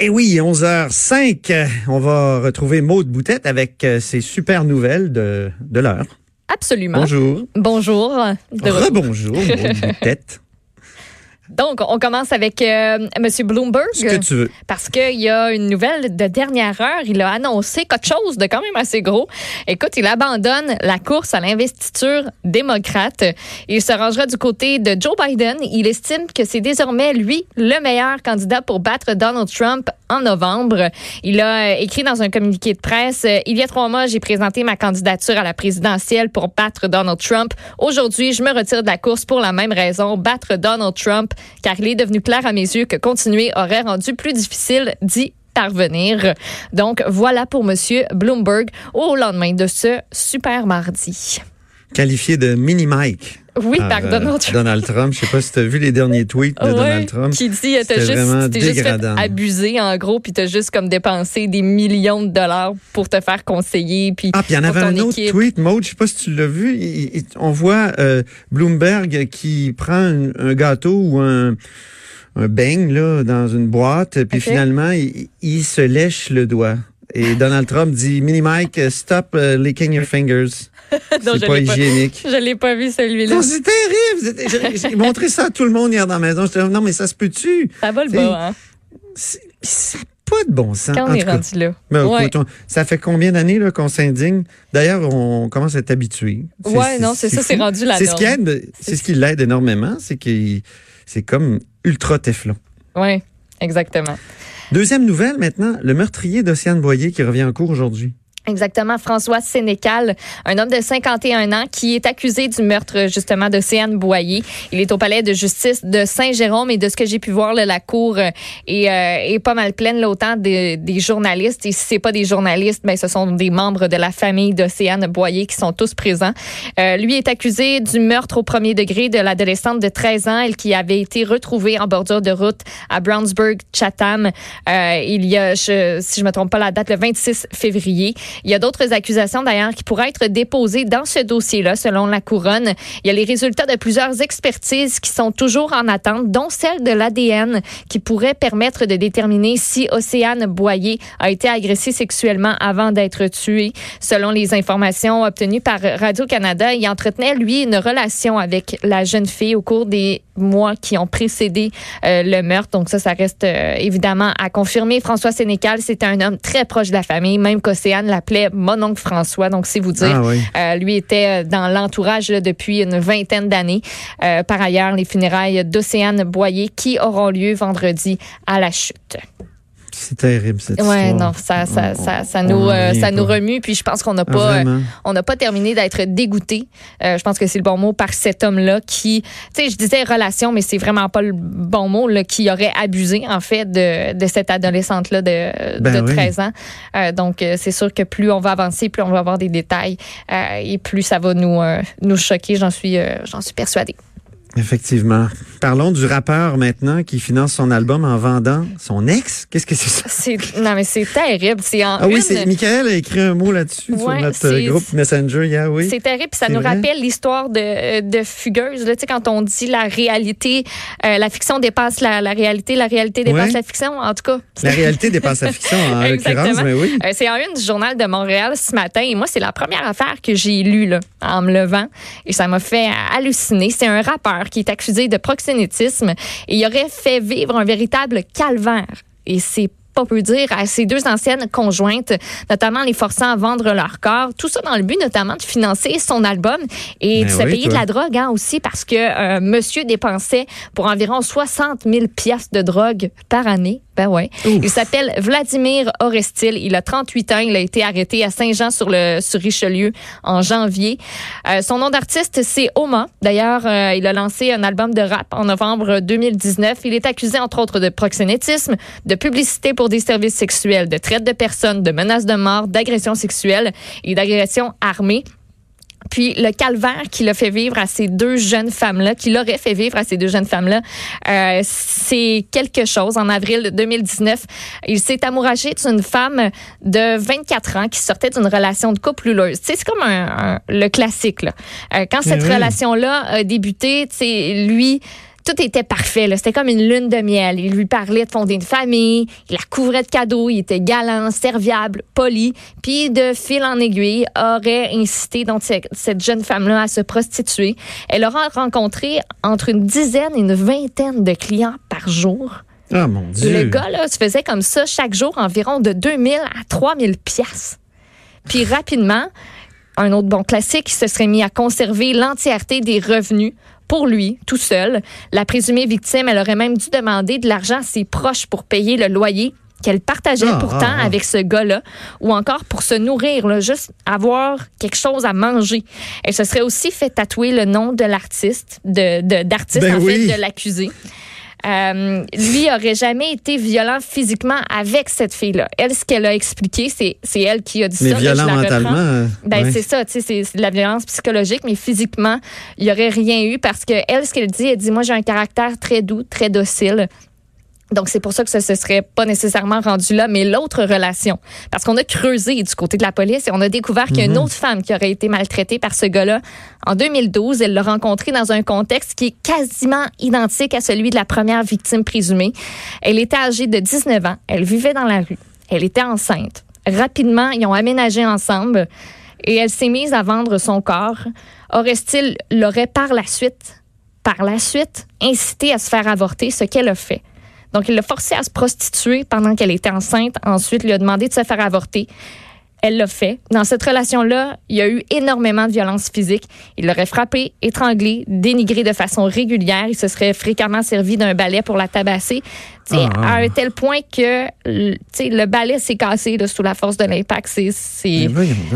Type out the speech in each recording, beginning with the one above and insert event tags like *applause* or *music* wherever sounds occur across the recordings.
Et oui, 11h05, on va retrouver Maude Boutette avec euh, ses super nouvelles de, de l'heure. Absolument. Bonjour. Bonjour. Rebonjour, Maude Boutette. Donc, on commence avec euh, M. Bloomberg. Ce que tu veux. Parce qu'il y a une nouvelle de dernière heure. Il a annoncé quelque chose de quand même assez gros. Écoute, il abandonne la course à l'investiture démocrate. Il se rangera du côté de Joe Biden. Il estime que c'est désormais lui le meilleur candidat pour battre Donald Trump en novembre. Il a euh, écrit dans un communiqué de presse, euh, il y a trois mois, j'ai présenté ma candidature à la présidentielle pour battre Donald Trump. Aujourd'hui, je me retire de la course pour la même raison, battre Donald Trump, car il est devenu clair à mes yeux que continuer aurait rendu plus difficile d'y parvenir. Donc, voilà pour Monsieur Bloomberg au lendemain de ce super mardi. Qualifié de mini Mike. Oui, par, par euh, Donald Trump. Donald Trump. Je sais pas si tu as vu les derniers tweets de Ouais, Donald Trump. Qui dit, t'as C'était juste, t'es juste fait dégradant. abuser, en gros, puis t'as juste comme dépensé des millions de dollars pour te faire conseiller, puis Ah, puis il y en avait un autre équipe. tweet, Maud, je sais pas si tu l'as vu. il- il- on voit euh, Bloomberg qui prend un, un gâteau ou un, un beigne là, dans une boîte, puis finalement, il, il se lèche le doigt. Et Donald Trump dit, Mini Mike, stop uh, licking your fingers. *laughs* C'est pas hygiénique. *laughs* Je l'ai pas vu celui-là. C'est terrible. J'ai montré ça à tout le monde hier dans la maison. J'étais non, mais ça se peut-tu? Ça va le bas, hein? C'est- Ça n'a pas de bon sens. Quand En on est tout cas, rendu là. ben, ouais. écoute, on- ça fait combien d'années qu'on s'indigne? D'ailleurs, on commence à être habitué. Ouais, non, c'est ça, c'est rendu la C'est ce qui aide, c'est ce qui l'aide énormément, c'est qu'il c'est comme ultra Teflon. Oui, exactement. Deuxième nouvelle maintenant, le meurtrier d'Océane Boyer qui revient en cours aujourd'hui. Exactement. François Sénécal, un homme de 51 ans qui est accusé du meurtre justement d'Océane Boyer. Il est au palais de justice de Saint-Jérôme et de ce que j'ai pu voir, la cour est, euh, est pas mal pleine, là, autant de- des journalistes. Et si c'est pas des journalistes, ben, ce sont des membres de la famille d'Océane Boyer qui sont tous présents. Euh, lui est accusé du meurtre au premier degré de l'adolescente de 13 ans, elle qui avait été retrouvée en bordure de route à Brownsburg, Chatham. Euh, il y a, je, si je me trompe pas la date, le 26 février. Il y a d'autres accusations d'ailleurs qui pourraient être déposées dans ce dossier-là, selon la couronne. Il y a les résultats de plusieurs expertises qui sont toujours en attente, dont celle de l'ADN, qui pourrait permettre de déterminer si Océane Boyer a été agressée sexuellement avant d'être tuée. Selon les informations obtenues par Radio-Canada, il entretenait, lui, une relation avec la jeune fille au cours des mois qui ont précédé euh, le meurtre. Donc ça, ça reste euh, évidemment à confirmer. François Sénécal, c'était un homme très proche de la famille, même qu'Océane l'appelait mon oncle François. Donc c'est vous dire. Ah oui. Euh, lui était dans l'entourage depuis une vingtaine d'années. Par ailleurs, les funérailles d'Océane Boyer qui auront lieu vendredi à la chute. C'est terrible cette Ouais, histoire. non, ça, ça, On- ça, ça nous, euh, ça nous remue. Puis je pense qu'on n'a Ah, pas, euh, on n'a pas terminé d'être dégoûté. Euh, je pense que c'est le bon mot par cet homme-là qui, tu sais, je disais relation, mais c'est vraiment pas le bon mot, là, qui aurait abusé en fait de, de cette adolescente-là de, Ben de oui. 13 ans. Donc c'est sûr que plus on va avancer, plus on va avoir des détails et plus ça va nous nous choquer. J'en suis, j'en suis persuadée. Effectivement. Parlons du rappeur maintenant qui finance son album en vendant son ex. Qu'est-ce que c'est ça? C'est non mais c'est terrible. C'est en Ah oui, une- c'est Michael a écrit un mot là-dessus sur notre euh, c'est- groupe Messenger hier, oui. C'est terrible, ça C'est nous vrai? rappelle l'histoire de, de Fugueuse. Là, tu sais, quand on dit la réalité, euh, la fiction dépasse la, la réalité, la réalité dépasse Ouais. la fiction. En tout cas, La réalité dépasse la fiction en *laughs* l'occurrence, mais oui. Euh, c'est en une du journal de Montréal ce matin. Et moi, c'est la première affaire que j'ai lue là, en me levant. Et ça m'a fait halluciner. C'est un rappeur qui est accusé de proxénétisme et il aurait fait vivre un véritable calvaire. Et c'est pas peu dire à ses deux anciennes conjointes, notamment les forçant à vendre leur corps. Tout ça dans le but notamment de financer son album et de se payer de la drogue hein, aussi parce que euh, monsieur dépensait pour environ 60 000 piastres de drogue par année Ben ouais. Ouf. Il s'appelle Vladimir Orestil. Il a 38 ans. Il a été arrêté à Saint-Jean sur le sur Richelieu en janvier. Euh, son nom d'artiste c'est Oma. D'ailleurs, euh, il a lancé un album de rap en novembre 2019. Il est accusé entre autres de proxénétisme, de publicité pour des services sexuels, de traite de personnes, de menaces de mort, d'agression sexuelle et d'agression armée. Puis le calvaire qu'il a fait vivre à ces deux jeunes femmes-là, qu'il aurait fait vivre à ces deux jeunes femmes-là, euh, c'est quelque chose. En avril 2019, il s'est amouraché d'une femme de 24 ans qui sortait d'une relation de couple houleuse. C'est comme un, un- le classique. Là. Euh, quand cette oui. relation-là a débuté, lui tout était parfait. C'était comme une lune de miel. Il lui parlait de fonder une famille, il la couvrait de cadeaux, il était galant, serviable, poli. Puis de fil en aiguille, aurait incité donc cette, cette jeune femme-là à se prostituer. Elle aura rencontré entre une dizaine et une vingtaine de clients par jour. Ah, mon Dieu. Le gars, là, se faisait comme ça chaque jour environ de 2000 à 3000 pièces. Puis rapidement, un autre bon classique, il se serait mis à conserver l'entièreté des revenus pour lui, tout seul. La présumée victime, elle aurait même dû demander de l'argent à ses proches pour payer le loyer qu'elle partageait Ah, pourtant ah, ah. avec ce gars-là, ou encore pour se nourrir, là, juste avoir quelque chose à manger. Elle se serait aussi fait tatouer le nom de l'artiste, de, de- d'artiste Ben en oui. fait, de l'accusé. Euh, lui aurait jamais été violent physiquement avec cette fille-là. Elle, ce qu'elle a expliqué, c'est, c'est elle qui a dit Mais ça. là, je violent la mentalement. euh, Ben ouais. c'est ça, tu sais, c'est, c'est de la violence psychologique, mais physiquement, il y aurait rien eu parce que elle, ce qu'elle dit, elle dit, moi j'ai un caractère très doux, très docile. Donc, c'est pour ça que ça se serait pas nécessairement rendu là, mais l'autre relation. Parce qu'on a creusé du côté de la police et on a découvert qu'il y a une autre femme qui aurait été maltraitée par ce gars-là. En 2012, elle l'a rencontré dans un contexte qui est quasiment identique à celui de la première victime présumée. Elle était âgée de 19 ans. Elle vivait dans la rue. Elle était enceinte. Rapidement, ils ont aménagé ensemble et elle s'est mise à vendre son corps. Aurait-il l'aurait par la suite, par la suite, incité à se faire avorter, ce qu'elle a fait? Donc, il l'a forcée à se prostituer pendant qu'elle était enceinte. Ensuite, il lui a demandé de se faire avorter. Elle l'a fait. Dans cette relation-là, il y a eu énormément de violence physique. Il l'aurait frappée, étranglée, dénigrée de façon régulière. Il se serait fréquemment servi d'un balai pour la tabasser. Tu sais, Ah. À un tel point que le- balai s'est cassé là, sous la force de l'impact.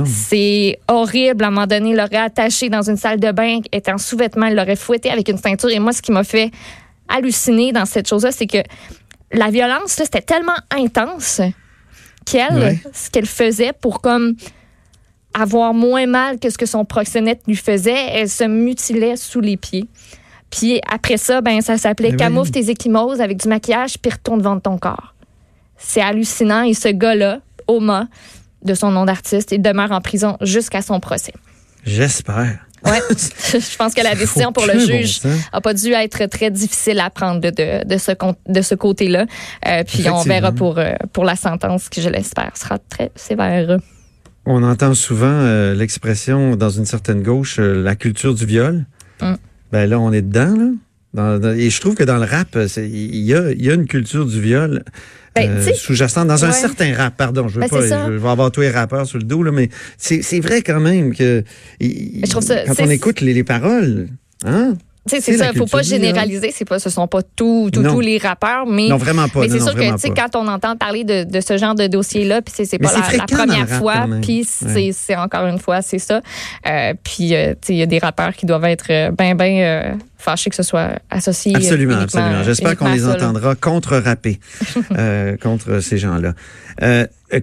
C'est horrible. À un moment donné, il l'aurait attaché dans une salle de bain, était en sous-vêtements, il l'aurait fouetté avec une ceinture. Et moi, ce qui m'a fait halluciner dans cette chose-là, c'est que la violence, c'était tellement intense qu'elle, Ouais. ce qu'elle faisait pour comme avoir moins mal que ce que son proxénète lui faisait, elle se mutilait sous les pieds. Puis après ça, ben ça s'appelait camoufle tes échymoses avec du maquillage puis retourne vendre ton corps. C'est hallucinant et ce gars-là, Oma, de son nom d'artiste, il demeure en prison jusqu'à son procès. J'espère. Ouais. *laughs* Je pense que la décision pour le juge sens. a pas dû être très difficile à prendre de, de, de ce, de ce côté-là. Euh, puis on verra pour, euh, pour la sentence qui, je l'espère, sera très sévère. On entend souvent euh, l'expression dans une certaine gauche, euh, la culture du viol. Mm. Ben là, on est dedans. Là. Dans- dans- et je trouve que dans le rap, il y a, il y a une culture du viol Ben, euh, sous-jacente dans un certain rap. Pardon, je veux Ben, pas, je vais avoir tous les rappeurs sur le dos là, mais c'est vrai quand même que je ça- quand on écoute les, les paroles, hein? C'est la ça, faut pas généraliser, c'est pas ce sont pas tous les rappeurs mais Non, vraiment pas. mais c'est non, sûr que quand on entend parler de, de ce genre de dossier là puis c'est pas la, première fois puis Ouais. c'est encore une fois c'est ça Euh, puis euh, il y a des rappeurs qui doivent être euh, ben ben euh, fâchés que ce soit associé euh, Absolument, absolument. J'espère qu'on les entendra contre-rapper contre ces gens-là.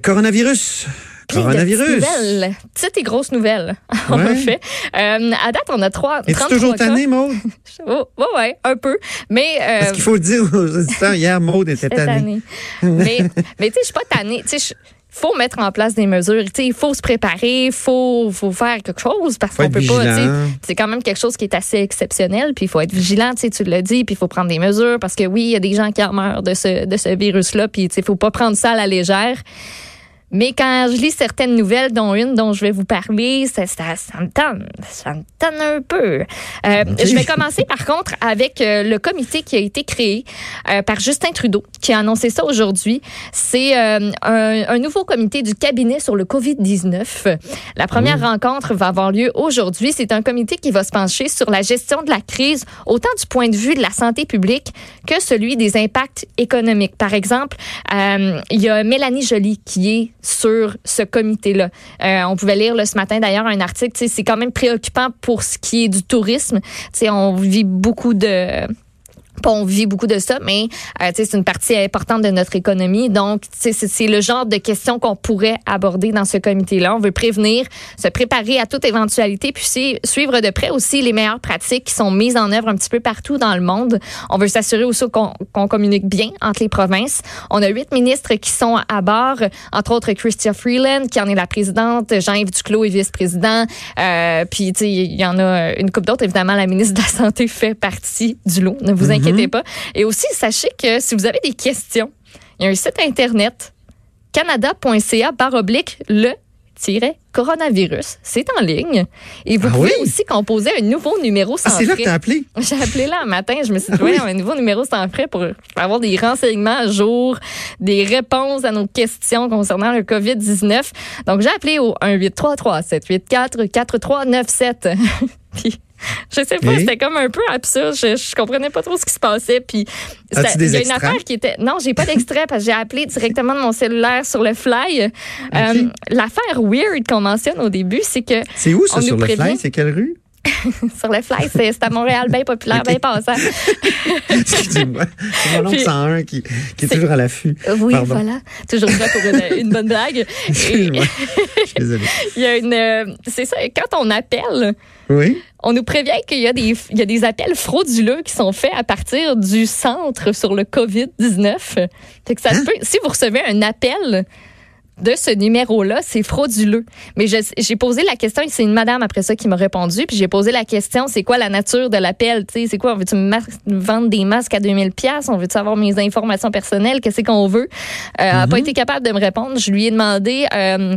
Coronavirus. Coronavirus. petites petites et grosses nouvelles, *laughs* en Ouais. fait. Euh, à date, on a trois. Es-tu 33 toujours tanné, Maude? *laughs* Oh, ouais, ouais, un peu. Mais. euh, Parce qu'il faut le dire aux auditeurs, *laughs* hier, Maude était tannée. année. mais mais tu sais, je suis pas tannée. Tu sais, faut mettre en place des mesures. Il faut se préparer, il faut, faut faire quelque chose parce qu'on peut pas. vigilant. C'est quand même quelque chose qui est assez exceptionnel. Puis il faut être vigilant, tu l'as dit. Puis il faut prendre des mesures parce que oui, il y a des gens qui en meurent de ce, de ce virus-là. Puis sais, faut pas prendre ça à la légère. Mais quand je lis certaines nouvelles, dont une dont je vais vous parler, ça, ça, ça me tente, ça me tente un peu. Euh. Je vais commencer par contre avec euh, le comité qui a été créé euh, par Justin Trudeau, qui a annoncé ça aujourd'hui. C'est un, un nouveau comité du cabinet sur le COVID-19. La première rencontre va avoir lieu aujourd'hui. C'est un comité qui va se pencher sur la gestion de la crise, autant du point de vue de la santé publique que celui des impacts économiques. Par exemple, il y a Mélanie Joly qui est sur ce comité-là. Euh, on pouvait lire là, ce matin d'ailleurs un article. C'est quand même préoccupant pour ce qui est du tourisme. Tu sais, on vit beaucoup de on vit beaucoup de ça, mais euh, c'est une partie importante de notre économie. Donc, c'est le genre de questions qu'on pourrait aborder dans ce comité-là. On veut prévenir, se préparer à toute éventualité, puis suivre de près aussi les meilleures pratiques qui sont mises en œuvre un petit peu partout dans le monde. On veut s'assurer aussi qu'on communique bien entre les provinces. On a huit ministres qui sont à bord, entre autres Chrystia Freeland, qui en est la présidente, Jean-Yves Duclos est vice-président, euh, puis il y en a une couple d'autres. Évidemment, la ministre de la Santé fait partie du lot. Ne vous inquiétez pas. Et aussi, sachez que si vous avez des questions, il y a un site internet canada.ca baroblique le coronavirus. C'est en ligne. Et vous Ah pouvez oui? aussi composer un nouveau numéro sans Ah, c'est là que t'as appelé? *laughs* J'ai appelé là un matin, je me suis dit, Ah oui? un nouveau numéro sans frais pour avoir des renseignements à jour, des réponses à nos questions concernant le COVID-19. Donc, j'ai appelé au 1-833-784-4397. *laughs* Puis, je sais pas, c'était comme un peu absurde. Je, je comprenais pas trop ce qui se passait. Puis, il y a une affaire qui était. Non, j'ai pas d'extrait parce que j'ai appelé directement de mon cellulaire sur le fly. Euh, L'affaire weird qu'on mentionne au début, c'est que C'est où ça On sur nous le fly? C'est quelle rue? *laughs* sur le fly, c'est à Montréal, bien populaire, bien passant. *laughs* Excusez-moi. C'est mon oncle Puis- 101 qui, qui est toujours à l'affût. Oui, Pardon. voilà. Toujours prêt pour une, une bonne blague. *laughs* Et Excuse-moi. Je suis désolé. il y a une. euh, C'est ça, quand on appelle, Oui? on nous prévient qu'il y, a des- il y a des appels frauduleux qui sont faits à partir du centre sur le COVID-19. Fait que ça se Hein? peut. Si vous recevez un appel de ce numéro-là, c'est frauduleux. Mais j'ai posé la question, et c'est une madame après ça qui m'a répondu, puis j'ai posé la question, c'est quoi la nature de l'appel? Tu sais, C'est quoi, on veut-tu me vendre des masques à 2000 pièces On veut-tu avoir mes informations personnelles? Qu'est-ce qu'on veut? Euh, Elle n'a pas été capable de me répondre. Je lui ai demandé, euh,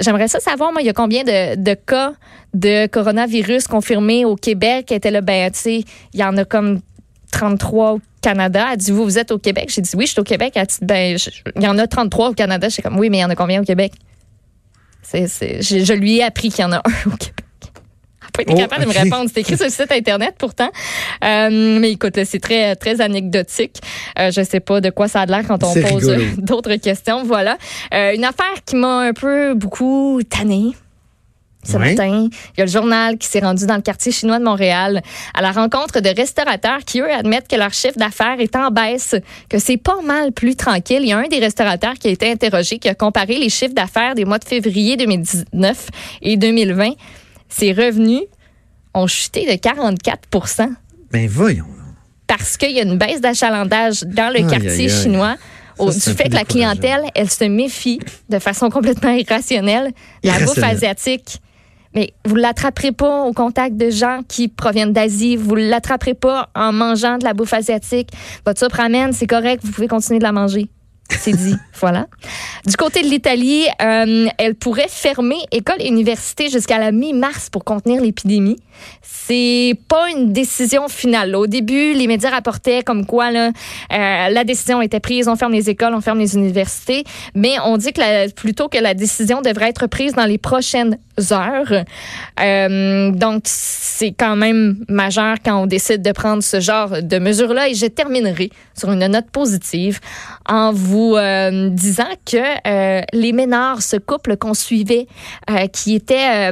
j'aimerais ça savoir, moi, il y a combien de, de cas de coronavirus confirmés au Québec? Elle était là, ben, tu sais, il y en a comme 33 au Canada. Elle dit, vous, vous êtes au Québec? J'ai dit, oui, je suis au Québec. Elle dit, ben, il y en a 33 au Canada. J'étais comme, oui, mais il y en a combien au Québec? C'est, c'est- je, je lui ai appris qu'il y en a *laughs* un au Québec. Elle n'a pas été Oh, capable de me répondre. C'est écrit sur le site Internet pourtant. Euh, mais écoute, c'est très, très anecdotique. Euh, je sais pas de quoi ça a l'air quand on pose *laughs* d'autres questions. Voilà. Euh, une affaire qui m'a un peu beaucoup tannée. Ce matin, il y a le journal qui s'est rendu dans le quartier chinois de Montréal à la rencontre de restaurateurs qui, eux, admettent que leur chiffre d'affaires est en baisse, que c'est pas mal plus tranquille. Il y a un des restaurateurs qui a été interrogé, qui a comparé les chiffres d'affaires des mois de février 2019 et 2020. Ses revenus ont chuté de 44% Ben voyons. parce qu'il y a une baisse d'achalandage dans le Aïe, quartier aïe, aïe. chinois. Du fait que la clientèle, elle se méfie de façon *laughs* complètement irrationnelle de la bouffe asiatique. Mais vous l'attraperez pas au contact de gens qui proviennent d'Asie. Vous l'attraperez pas en mangeant de la bouffe asiatique. Votre soupe ramen, c'est correct. Vous pouvez continuer de la manger. C'est dit. voilà. Du côté de l'Italie, euh, elle pourrait fermer écoles et universités jusqu'à la mi-mars pour contenir l'épidémie. C'est pas une décision finale. Au début, les médias rapportaient comme quoi euh, la décision était prise, on ferme les écoles, on ferme les universités, mais on dit que la- plutôt que la décision devrait être prise dans les prochaines heures. Euh, donc, c'est quand même majeur quand on décide de prendre ce genre de mesures-là. Et je terminerai sur une note positive en vous euh, disant que euh, les Ménards, ce couple qu'on suivait, euh, qui était...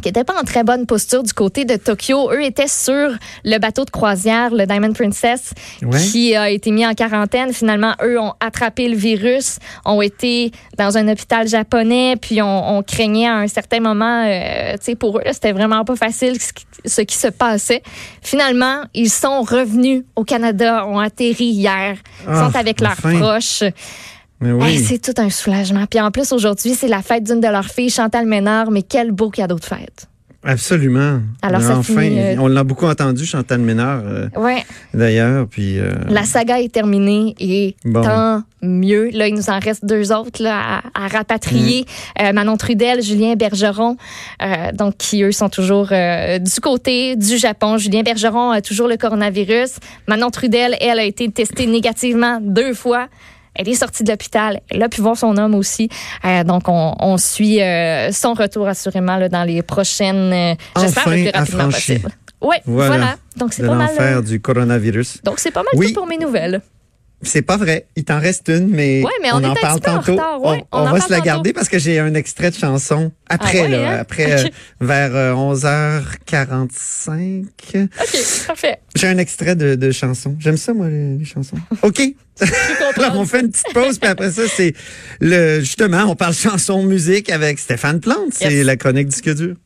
qui n'étaient pas en très bonne posture du côté de Tokyo. Eux étaient sur le bateau de croisière, le Diamond Princess, Ouais. qui a été mis en quarantaine. Finalement, eux ont attrapé le virus, ont été dans un hôpital japonais, puis on, on craignait à un certain moment, euh, tu sais, pour eux, c'était vraiment pas facile ce qui, ce qui se passait. Finalement, ils sont revenus au Canada, ont atterri hier, Ah, sont avec leurs proches. Hey, oui. c'est tout un soulagement. Puis en plus, aujourd'hui, c'est la fête d'une de leurs filles, Chantal Ménard. Mais quel beau cadeau de fête. Absolument. Alors, ça enfin, finit, euh, on l'a beaucoup entendu, Chantal Ménard, euh, Ouais. d'ailleurs. Puis, euh, La saga est terminée et Bon. tant mieux. Là, il nous en reste deux autres là, à, à rapatrier. Mm. Euh, Manon Trudel, Julien Bergeron, donc qui eux sont toujours du côté du Japon. Julien Bergeron a toujours le coronavirus. Manon Trudel, elle, a été testée négativement deux fois. Elle est sortie de l'hôpital. Elle a pu voir son homme aussi. Euh, donc, on, on suit euh, son retour assurément là, dans les prochaines. euh, J'espère Enfin le plus rapidement affranchi. possible. Oui, voilà. Voilà. Donc, c'est pas mal. l'enfer euh, du coronavirus. Donc, c'est pas mal Oui. tout pour mes nouvelles. C'est pas vrai. Il t'en reste une, mais, Ouais, mais on en parle en tantôt. retard, ouais, on va se la garder parce que j'ai un extrait de chanson après, Ah ouais, là, hein? après euh, vers euh, 11h45. OK, parfait. J'ai un extrait de, de chanson. J'aime ça, moi, les, les chansons. OK. *laughs* Alors, on fait une petite pause, puis après ça, c'est le justement, on parle chanson musique avec Stéphane Plante. C'est Yes. la chronique disque dur.